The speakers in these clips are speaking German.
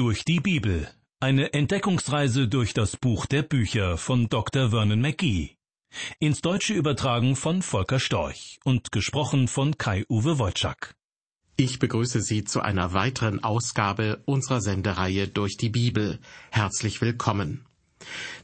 durch die Bibel. Eine Entdeckungsreise durch das Buch der Bücher von Dr. Vernon McGee. Ins Deutsche übertragen von Volker Storch und gesprochen von Kai-Uwe Wojczak. Ich begrüße Sie zu einer weiteren Ausgabe unserer Sendereihe durch die Bibel. Herzlich willkommen.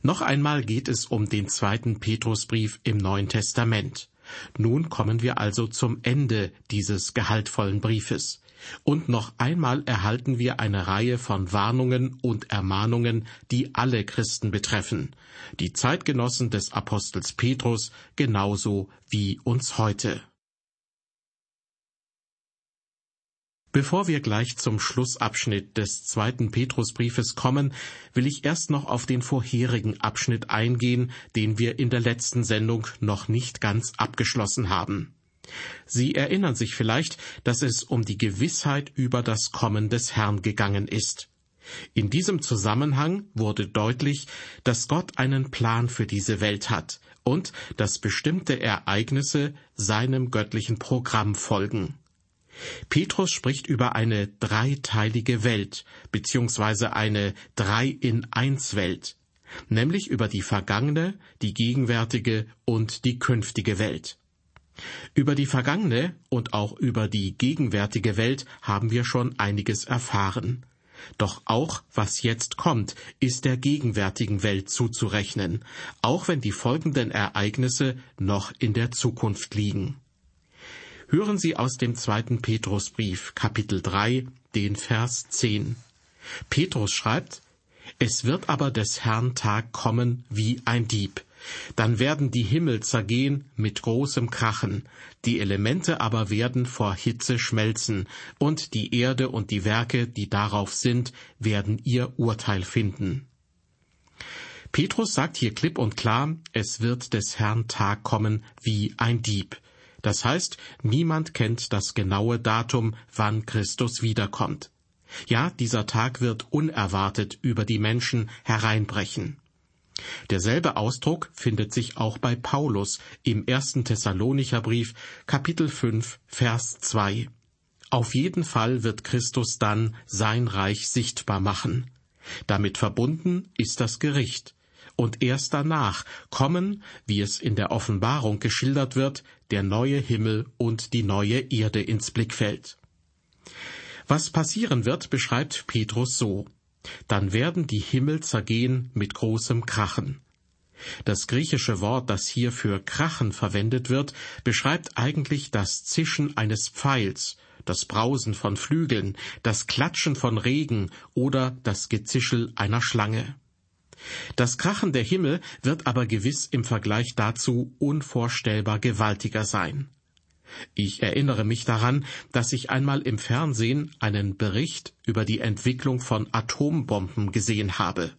Noch einmal geht es um den zweiten Petrusbrief im Neuen Testament. Nun kommen wir also zum Ende dieses gehaltvollen Briefes. Und noch einmal erhalten wir eine Reihe von Warnungen und Ermahnungen, die alle Christen betreffen, die Zeitgenossen des Apostels Petrus genauso wie uns heute. Bevor wir gleich zum Schlussabschnitt des zweiten Petrusbriefes kommen, will ich erst noch auf den vorherigen Abschnitt eingehen, den wir in der letzten Sendung noch nicht ganz abgeschlossen haben. Sie erinnern sich vielleicht, dass es um die Gewissheit über das Kommen des Herrn gegangen ist. In diesem Zusammenhang wurde deutlich, dass Gott einen Plan für diese Welt hat und dass bestimmte Ereignisse seinem göttlichen Programm folgen. Petrus spricht über eine dreiteilige Welt beziehungsweise eine Drei-in-Eins-Welt, nämlich über die vergangene, die gegenwärtige und die künftige Welt. Über die vergangene und auch über die gegenwärtige Welt haben wir schon einiges erfahren. Doch auch was jetzt kommt, ist der gegenwärtigen Welt zuzurechnen, auch wenn die folgenden Ereignisse noch in der Zukunft liegen. Hören Sie aus dem zweiten Petrusbrief, Kapitel 3, den Vers 10. Petrus schreibt, Es wird aber des Herrn Tag kommen wie ein Dieb. Dann werden die Himmel zergehen mit großem Krachen, die Elemente aber werden vor Hitze schmelzen, und die Erde und die Werke, die darauf sind, werden ihr Urteil finden. Petrus sagt hier klipp und klar, es wird des Herrn Tag kommen wie ein Dieb. Das heißt, niemand kennt das genaue Datum, wann Christus wiederkommt. Ja, dieser Tag wird unerwartet über die Menschen hereinbrechen. Derselbe Ausdruck findet sich auch bei Paulus im ersten Thessalonicher Brief, Kapitel 5, Vers 2. Auf jeden Fall wird Christus dann sein Reich sichtbar machen. Damit verbunden ist das Gericht. Und erst danach kommen, wie es in der Offenbarung geschildert wird, der neue Himmel und die neue Erde ins Blickfeld. Was passieren wird, beschreibt Petrus so dann werden die Himmel zergehen mit großem Krachen. Das griechische Wort, das hier für Krachen verwendet wird, beschreibt eigentlich das Zischen eines Pfeils, das Brausen von Flügeln, das Klatschen von Regen oder das Gezischel einer Schlange. Das Krachen der Himmel wird aber gewiss im Vergleich dazu unvorstellbar gewaltiger sein. Ich erinnere mich daran, dass ich einmal im Fernsehen einen Bericht über die Entwicklung von Atombomben gesehen habe.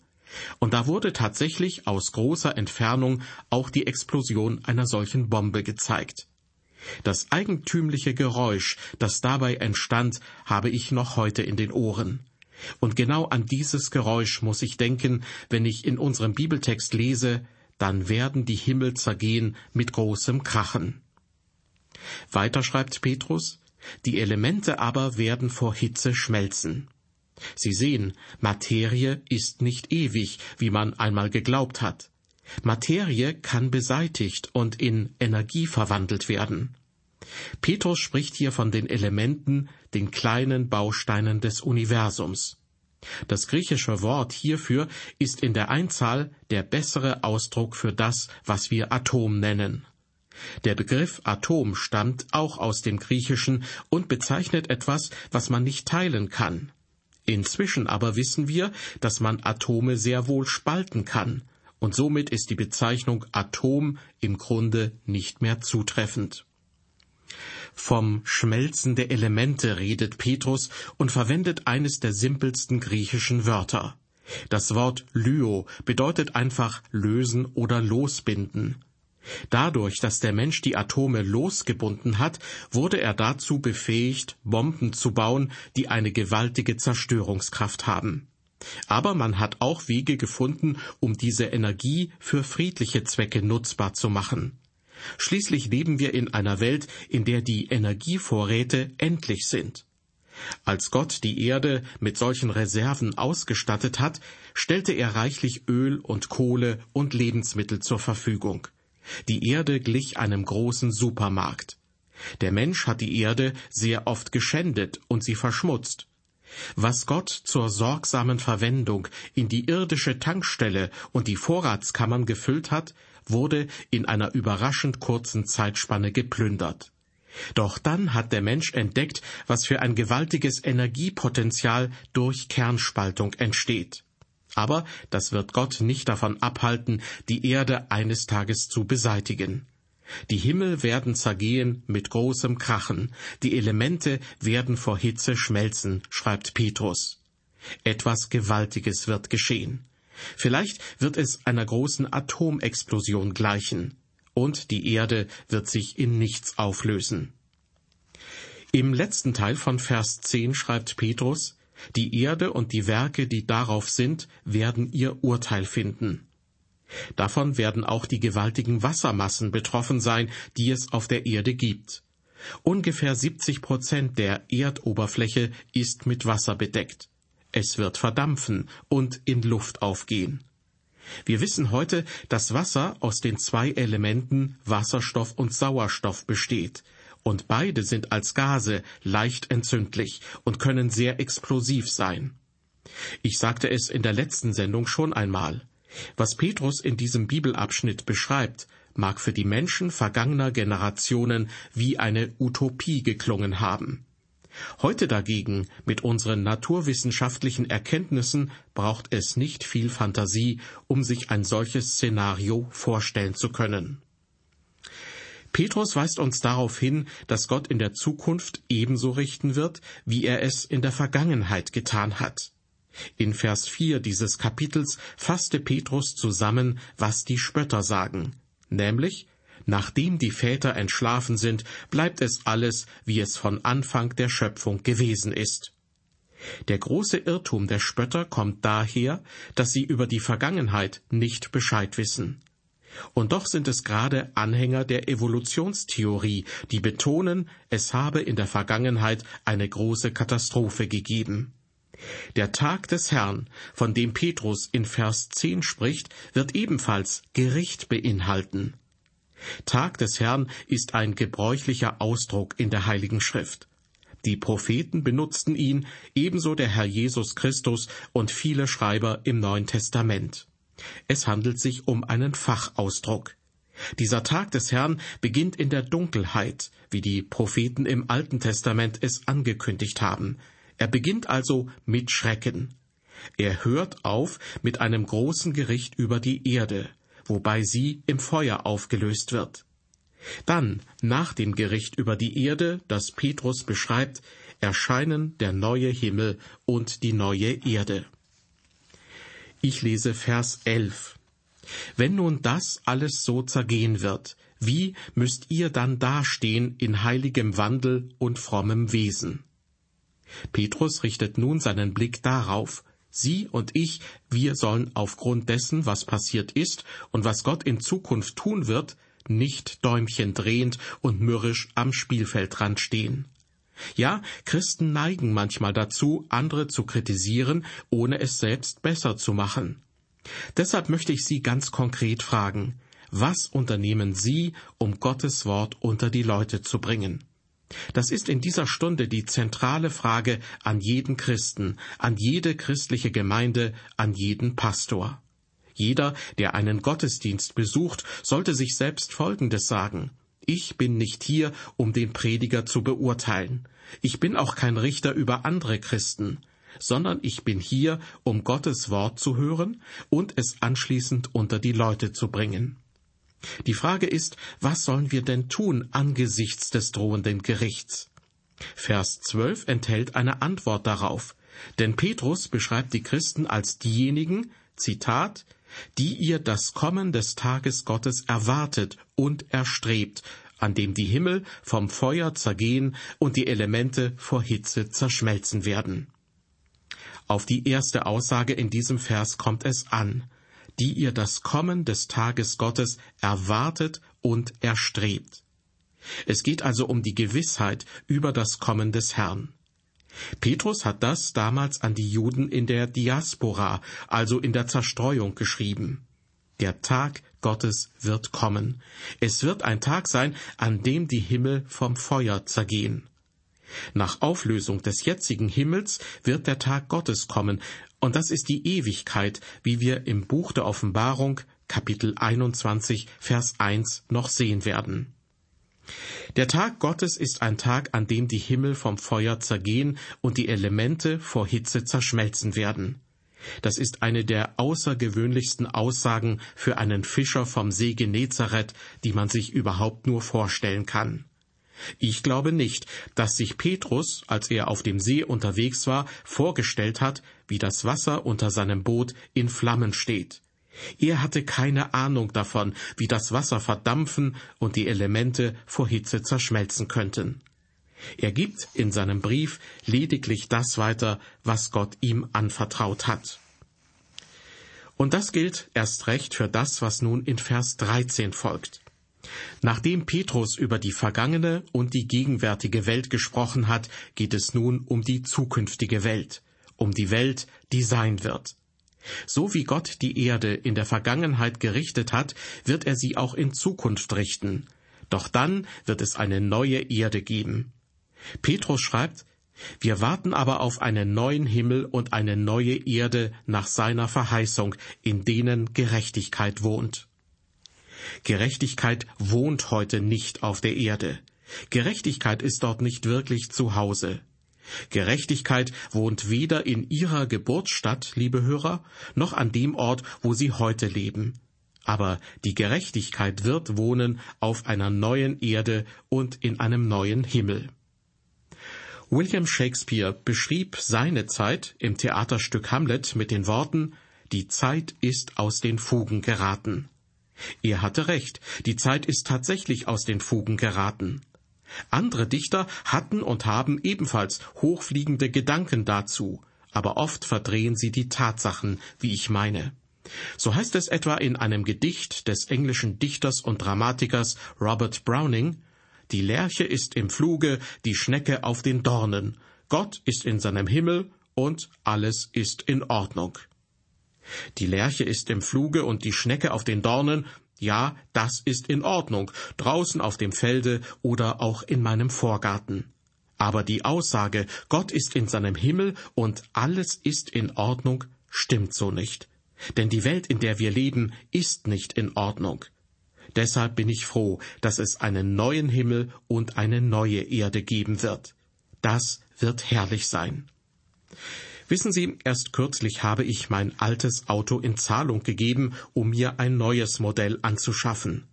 Und da wurde tatsächlich aus großer Entfernung auch die Explosion einer solchen Bombe gezeigt. Das eigentümliche Geräusch, das dabei entstand, habe ich noch heute in den Ohren. Und genau an dieses Geräusch muss ich denken, wenn ich in unserem Bibeltext lese, dann werden die Himmel zergehen mit großem Krachen. Weiter schreibt Petrus, die Elemente aber werden vor Hitze schmelzen. Sie sehen, Materie ist nicht ewig, wie man einmal geglaubt hat. Materie kann beseitigt und in Energie verwandelt werden. Petrus spricht hier von den Elementen, den kleinen Bausteinen des Universums. Das griechische Wort hierfür ist in der Einzahl der bessere Ausdruck für das, was wir Atom nennen. Der Begriff Atom stammt auch aus dem Griechischen und bezeichnet etwas, was man nicht teilen kann. Inzwischen aber wissen wir, dass man Atome sehr wohl spalten kann, und somit ist die Bezeichnung Atom im Grunde nicht mehr zutreffend. Vom Schmelzen der Elemente redet Petrus und verwendet eines der simpelsten griechischen Wörter. Das Wort Lyo bedeutet einfach lösen oder losbinden. Dadurch, dass der Mensch die Atome losgebunden hat, wurde er dazu befähigt, Bomben zu bauen, die eine gewaltige Zerstörungskraft haben. Aber man hat auch Wege gefunden, um diese Energie für friedliche Zwecke nutzbar zu machen. Schließlich leben wir in einer Welt, in der die Energievorräte endlich sind. Als Gott die Erde mit solchen Reserven ausgestattet hat, stellte er reichlich Öl und Kohle und Lebensmittel zur Verfügung. Die Erde glich einem großen Supermarkt. Der Mensch hat die Erde sehr oft geschändet und sie verschmutzt. Was Gott zur sorgsamen Verwendung in die irdische Tankstelle und die Vorratskammern gefüllt hat, wurde in einer überraschend kurzen Zeitspanne geplündert. Doch dann hat der Mensch entdeckt, was für ein gewaltiges Energiepotenzial durch Kernspaltung entsteht. Aber das wird Gott nicht davon abhalten, die Erde eines Tages zu beseitigen. Die Himmel werden zergehen mit großem Krachen, die Elemente werden vor Hitze schmelzen, schreibt Petrus. Etwas Gewaltiges wird geschehen. Vielleicht wird es einer großen Atomexplosion gleichen, und die Erde wird sich in nichts auflösen. Im letzten Teil von Vers 10 schreibt Petrus, die Erde und die Werke, die darauf sind, werden ihr Urteil finden. Davon werden auch die gewaltigen Wassermassen betroffen sein, die es auf der Erde gibt. Ungefähr 70 Prozent der Erdoberfläche ist mit Wasser bedeckt. Es wird verdampfen und in Luft aufgehen. Wir wissen heute, dass Wasser aus den zwei Elementen Wasserstoff und Sauerstoff besteht, und beide sind als Gase leicht entzündlich und können sehr explosiv sein. Ich sagte es in der letzten Sendung schon einmal. Was Petrus in diesem Bibelabschnitt beschreibt, mag für die Menschen vergangener Generationen wie eine Utopie geklungen haben. Heute dagegen, mit unseren naturwissenschaftlichen Erkenntnissen, braucht es nicht viel Fantasie, um sich ein solches Szenario vorstellen zu können. Petrus weist uns darauf hin, dass Gott in der Zukunft ebenso richten wird, wie er es in der Vergangenheit getan hat. In Vers 4 dieses Kapitels fasste Petrus zusammen, was die Spötter sagen, nämlich, nachdem die Väter entschlafen sind, bleibt es alles, wie es von Anfang der Schöpfung gewesen ist. Der große Irrtum der Spötter kommt daher, dass sie über die Vergangenheit nicht Bescheid wissen. Und doch sind es gerade Anhänger der Evolutionstheorie, die betonen, es habe in der Vergangenheit eine große Katastrophe gegeben. Der Tag des Herrn, von dem Petrus in Vers 10 spricht, wird ebenfalls Gericht beinhalten. Tag des Herrn ist ein gebräuchlicher Ausdruck in der Heiligen Schrift. Die Propheten benutzten ihn, ebenso der Herr Jesus Christus und viele Schreiber im Neuen Testament. Es handelt sich um einen Fachausdruck. Dieser Tag des Herrn beginnt in der Dunkelheit, wie die Propheten im Alten Testament es angekündigt haben. Er beginnt also mit Schrecken. Er hört auf mit einem großen Gericht über die Erde, wobei sie im Feuer aufgelöst wird. Dann, nach dem Gericht über die Erde, das Petrus beschreibt, erscheinen der neue Himmel und die neue Erde. Ich lese Vers 11. Wenn nun das alles so zergehen wird, wie müsst ihr dann dastehen in heiligem Wandel und frommem Wesen? Petrus richtet nun seinen Blick darauf, Sie und ich, wir sollen aufgrund dessen, was passiert ist und was Gott in Zukunft tun wird, nicht Däumchen drehend und mürrisch am Spielfeldrand stehen. Ja, Christen neigen manchmal dazu, andere zu kritisieren, ohne es selbst besser zu machen. Deshalb möchte ich Sie ganz konkret fragen, was unternehmen Sie, um Gottes Wort unter die Leute zu bringen? Das ist in dieser Stunde die zentrale Frage an jeden Christen, an jede christliche Gemeinde, an jeden Pastor. Jeder, der einen Gottesdienst besucht, sollte sich selbst Folgendes sagen. Ich bin nicht hier, um den Prediger zu beurteilen. Ich bin auch kein Richter über andere Christen, sondern ich bin hier, um Gottes Wort zu hören und es anschließend unter die Leute zu bringen. Die Frage ist, was sollen wir denn tun angesichts des drohenden Gerichts? Vers 12 enthält eine Antwort darauf, denn Petrus beschreibt die Christen als diejenigen, Zitat, die ihr das Kommen des Tages Gottes erwartet und erstrebt, an dem die Himmel vom Feuer zergehen und die Elemente vor Hitze zerschmelzen werden. Auf die erste Aussage in diesem Vers kommt es an die ihr das Kommen des Tages Gottes erwartet und erstrebt. Es geht also um die Gewissheit über das Kommen des Herrn. Petrus hat das damals an die Juden in der Diaspora, also in der Zerstreuung geschrieben. Der Tag Gottes wird kommen. Es wird ein Tag sein, an dem die Himmel vom Feuer zergehen. Nach Auflösung des jetzigen Himmels wird der Tag Gottes kommen, und das ist die Ewigkeit, wie wir im Buch der Offenbarung Kapitel 21 Vers 1 noch sehen werden. Der Tag Gottes ist ein Tag, an dem die Himmel vom Feuer zergehen und die Elemente vor Hitze zerschmelzen werden. Das ist eine der außergewöhnlichsten Aussagen für einen Fischer vom See Genezareth, die man sich überhaupt nur vorstellen kann. Ich glaube nicht, dass sich Petrus, als er auf dem See unterwegs war, vorgestellt hat, wie das Wasser unter seinem Boot in Flammen steht. Er hatte keine Ahnung davon, wie das Wasser verdampfen und die Elemente vor Hitze zerschmelzen könnten. Er gibt in seinem Brief lediglich das weiter, was Gott ihm anvertraut hat. Und das gilt erst recht für das, was nun in Vers 13 folgt. Nachdem Petrus über die vergangene und die gegenwärtige Welt gesprochen hat, geht es nun um die zukünftige Welt, um die Welt, die sein wird. So wie Gott die Erde in der Vergangenheit gerichtet hat, wird er sie auch in Zukunft richten. Doch dann wird es eine neue Erde geben. Petrus schreibt, wir warten aber auf einen neuen Himmel und eine neue Erde nach seiner Verheißung, in denen Gerechtigkeit wohnt. Gerechtigkeit wohnt heute nicht auf der Erde. Gerechtigkeit ist dort nicht wirklich zu Hause. Gerechtigkeit wohnt weder in ihrer Geburtsstadt, liebe Hörer, noch an dem Ort, wo sie heute leben. Aber die Gerechtigkeit wird wohnen auf einer neuen Erde und in einem neuen Himmel. William Shakespeare beschrieb seine Zeit im Theaterstück Hamlet mit den Worten Die Zeit ist aus den Fugen geraten. Er hatte recht, die Zeit ist tatsächlich aus den Fugen geraten. Andere Dichter hatten und haben ebenfalls hochfliegende Gedanken dazu, aber oft verdrehen sie die Tatsachen, wie ich meine. So heißt es etwa in einem Gedicht des englischen Dichters und Dramatikers Robert Browning, die Lerche ist im Fluge, die Schnecke auf den Dornen. Gott ist in seinem Himmel und alles ist in Ordnung. Die Lerche ist im Fluge und die Schnecke auf den Dornen, ja, das ist in Ordnung, draußen auf dem Felde oder auch in meinem Vorgarten. Aber die Aussage, Gott ist in seinem Himmel und alles ist in Ordnung, stimmt so nicht. Denn die Welt, in der wir leben, ist nicht in Ordnung. Deshalb bin ich froh, dass es einen neuen Himmel und eine neue Erde geben wird. Das wird herrlich sein. Wissen Sie, erst kürzlich habe ich mein altes Auto in Zahlung gegeben, um mir ein neues Modell anzuschaffen.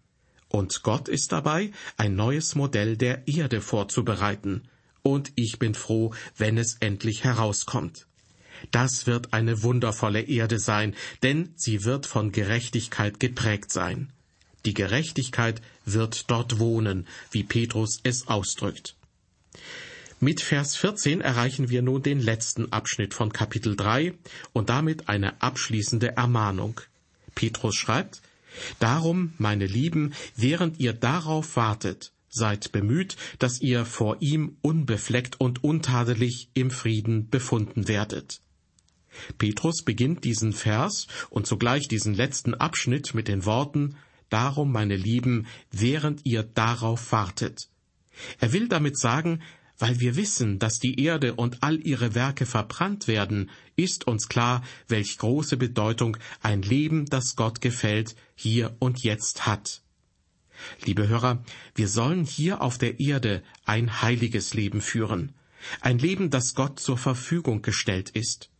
Und Gott ist dabei, ein neues Modell der Erde vorzubereiten. Und ich bin froh, wenn es endlich herauskommt. Das wird eine wundervolle Erde sein, denn sie wird von Gerechtigkeit geprägt sein. Die Gerechtigkeit wird dort wohnen, wie Petrus es ausdrückt. Mit Vers 14 erreichen wir nun den letzten Abschnitt von Kapitel 3 und damit eine abschließende Ermahnung. Petrus schreibt, Darum, meine Lieben, während ihr darauf wartet, seid bemüht, dass ihr vor ihm unbefleckt und untadelig im Frieden befunden werdet. Petrus beginnt diesen Vers und zugleich diesen letzten Abschnitt mit den Worten Darum, meine Lieben, während ihr darauf wartet. Er will damit sagen, weil wir wissen, dass die Erde und all ihre Werke verbrannt werden, ist uns klar, welch große Bedeutung ein Leben, das Gott gefällt, hier und jetzt hat. Liebe Hörer, wir sollen hier auf der Erde ein heiliges Leben führen, ein Leben, das Gott zur Verfügung gestellt ist.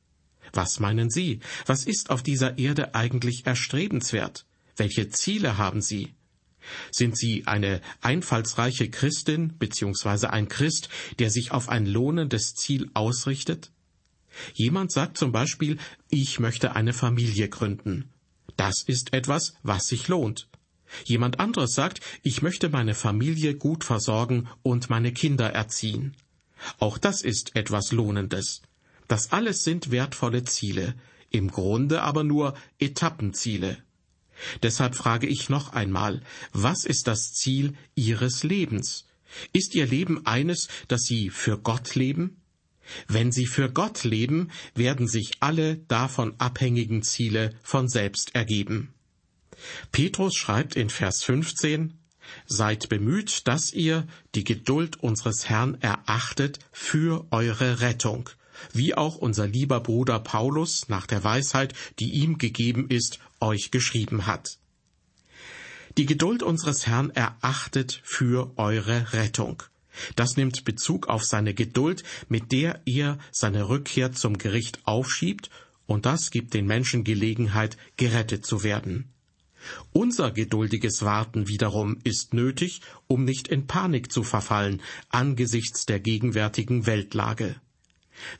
Was meinen Sie, was ist auf dieser Erde eigentlich erstrebenswert? Welche Ziele haben Sie? Sind Sie eine einfallsreiche Christin bzw. ein Christ, der sich auf ein lohnendes Ziel ausrichtet? Jemand sagt zum Beispiel, ich möchte eine Familie gründen. Das ist etwas, was sich lohnt. Jemand anderes sagt, ich möchte meine Familie gut versorgen und meine Kinder erziehen. Auch das ist etwas Lohnendes. Das alles sind wertvolle Ziele, im Grunde aber nur Etappenziele. Deshalb frage ich noch einmal, was ist das Ziel Ihres Lebens? Ist Ihr Leben eines, das Sie für Gott leben? Wenn sie für Gott leben, werden sich alle davon abhängigen Ziele von selbst ergeben. Petrus schreibt in Vers 15, Seid bemüht, dass ihr die Geduld unseres Herrn erachtet für eure Rettung, wie auch unser lieber Bruder Paulus nach der Weisheit, die ihm gegeben ist, euch geschrieben hat. Die Geduld unseres Herrn erachtet für eure Rettung. Das nimmt Bezug auf seine Geduld, mit der er seine Rückkehr zum Gericht aufschiebt, und das gibt den Menschen Gelegenheit, gerettet zu werden. Unser geduldiges Warten wiederum ist nötig, um nicht in Panik zu verfallen angesichts der gegenwärtigen Weltlage.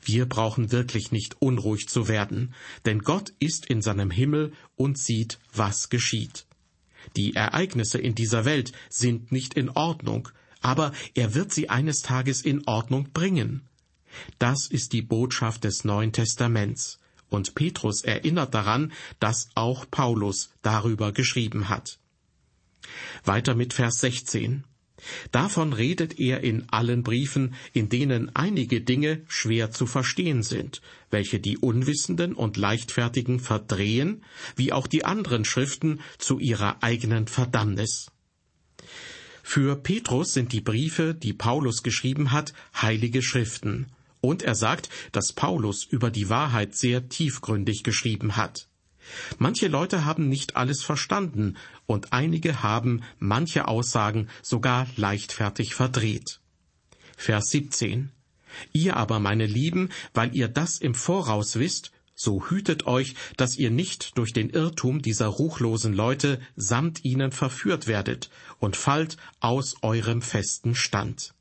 Wir brauchen wirklich nicht unruhig zu werden, denn Gott ist in seinem Himmel und sieht, was geschieht. Die Ereignisse in dieser Welt sind nicht in Ordnung, aber er wird sie eines Tages in Ordnung bringen. Das ist die Botschaft des Neuen Testaments, und Petrus erinnert daran, dass auch Paulus darüber geschrieben hat. Weiter mit Vers 16. Davon redet er in allen Briefen, in denen einige Dinge schwer zu verstehen sind, welche die Unwissenden und Leichtfertigen verdrehen, wie auch die anderen Schriften zu ihrer eigenen Verdammnis. Für Petrus sind die Briefe, die Paulus geschrieben hat, heilige Schriften, und er sagt, dass Paulus über die Wahrheit sehr tiefgründig geschrieben hat. Manche Leute haben nicht alles verstanden und einige haben manche Aussagen sogar leichtfertig verdreht. Vers 17. Ihr aber, meine Lieben, weil ihr das im Voraus wisst, so hütet euch, dass ihr nicht durch den Irrtum dieser ruchlosen Leute samt ihnen verführt werdet und fallt aus eurem festen Stand.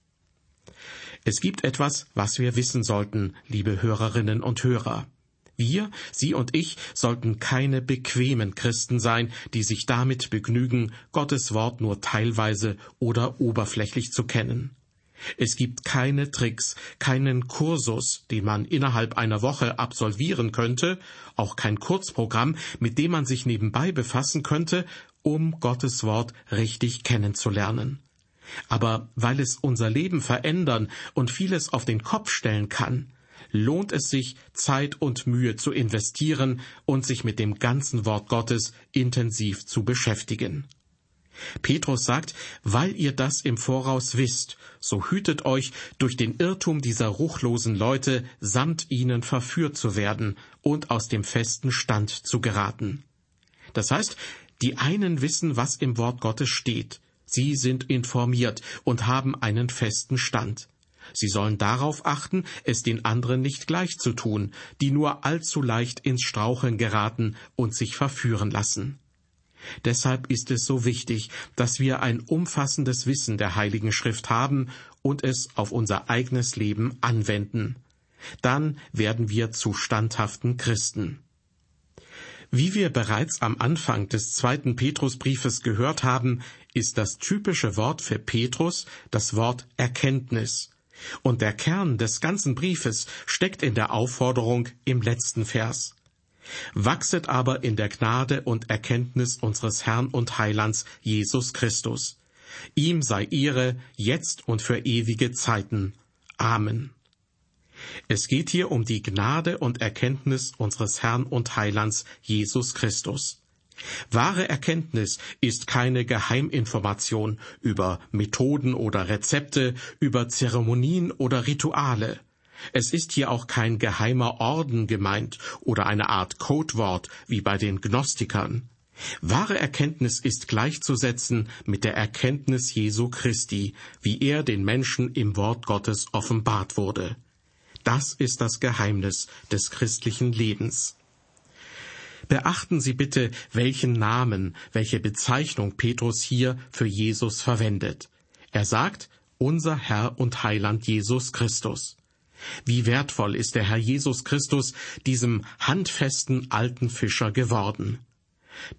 Es gibt etwas, was wir wissen sollten, liebe Hörerinnen und Hörer. Wir, Sie und ich, sollten keine bequemen Christen sein, die sich damit begnügen, Gottes Wort nur teilweise oder oberflächlich zu kennen. Es gibt keine Tricks, keinen Kursus, den man innerhalb einer Woche absolvieren könnte, auch kein Kurzprogramm, mit dem man sich nebenbei befassen könnte, um Gottes Wort richtig kennenzulernen. Aber weil es unser Leben verändern und vieles auf den Kopf stellen kann, lohnt es sich, Zeit und Mühe zu investieren und sich mit dem ganzen Wort Gottes intensiv zu beschäftigen. Petrus sagt, weil ihr das im Voraus wisst, so hütet euch, durch den Irrtum dieser ruchlosen Leute samt ihnen verführt zu werden und aus dem festen Stand zu geraten. Das heißt, die einen wissen, was im Wort Gottes steht, sie sind informiert und haben einen festenStand. Sie sollen darauf achten, es den anderen nicht gleich zu tun, die nur allzu leicht ins Straucheln geraten und sich verführen lassen. Deshalb ist es so wichtig, dass wir ein umfassendes Wissen der Heiligen Schrift haben und es auf unser eigenes Leben anwenden. Dann werden wir zu standhaften Christen. Wie wir bereits am Anfang des zweiten Petrusbriefes gehört haben, ist das typische Wort für Petrus das Wort Erkenntnis. Und der Kern des ganzen Briefes steckt in der Aufforderung im letzten Vers. Wachset aber in der Gnade und Erkenntnis unseres Herrn und Heilands Jesus Christus. Ihm sei Ehre jetzt und für ewige Zeiten. Amen. Es geht hier um die Gnade und Erkenntnis unseres Herrn und Heilands Jesus Christus. Wahre Erkenntnis ist keine Geheiminformation über Methoden oder Rezepte, über Zeremonien oder Rituale. Es ist hier auch kein geheimer Orden gemeint oder eine Art Codewort wie bei den Gnostikern. Wahre Erkenntnis ist gleichzusetzen mit der Erkenntnis Jesu Christi, wie er den Menschen im Wort Gottes offenbart wurde. Das ist das Geheimnis des christlichen Lebens. Beachten Sie bitte, welchen Namen, welche Bezeichnung Petrus hier für Jesus verwendet. Er sagt, unser Herr und Heiland Jesus Christus. Wie wertvoll ist der Herr Jesus Christus diesem handfesten alten Fischer geworden.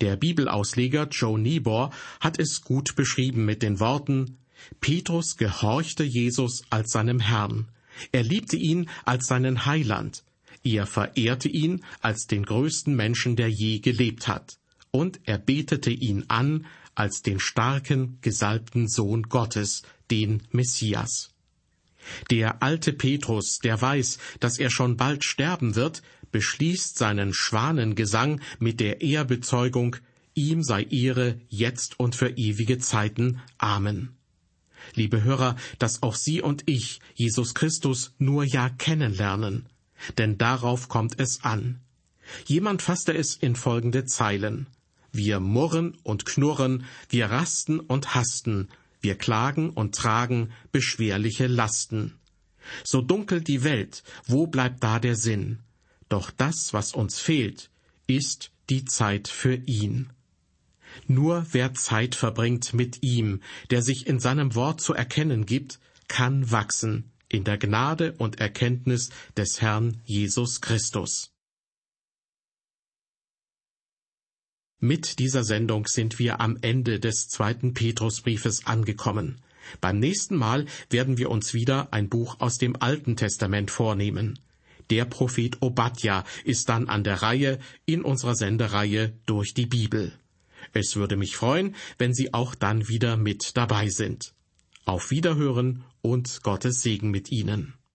Der Bibelausleger Joe Niebuhr hat es gut beschrieben mit den Worten Petrus gehorchte Jesus als seinem Herrn. Er liebte ihn als seinen Heiland. Er verehrte ihn als den größten Menschen, der je gelebt hat. Und er betete ihn an als den starken, gesalbten Sohn Gottes, den Messias. Der alte Petrus, der weiß, dass er schon bald sterben wird, beschließt seinen Schwanengesang mit der Ehrbezeugung, ihm sei Ehre jetzt und für ewige Zeiten. Amen. Liebe Hörer, dass auch Sie und ich Jesus Christus nur ja kennenlernen, denn darauf kommt es an. Jemand fasste es in folgende Zeilen. Wir murren und knurren, wir rasten und hasten, wir klagen und tragen beschwerliche Lasten. So dunkel die Welt, wo bleibt da der Sinn? Doch das, was uns fehlt, ist die Zeit für ihn. Nur wer Zeit verbringt mit ihm, der sich in seinem Wort zu erkennen gibt, kann wachsen in der Gnade und Erkenntnis des Herrn Jesus Christus. Mit dieser Sendung sind wir am Ende des zweiten Petrusbriefes angekommen. Beim nächsten Mal werden wir uns wieder ein Buch aus dem Alten Testament vornehmen. Der Prophet Obadja ist dann an der Reihe in unserer Sendereihe durch die Bibel. Es würde mich freuen, wenn Sie auch dann wieder mit dabei sind. Auf Wiederhören und Gottes Segen mit Ihnen.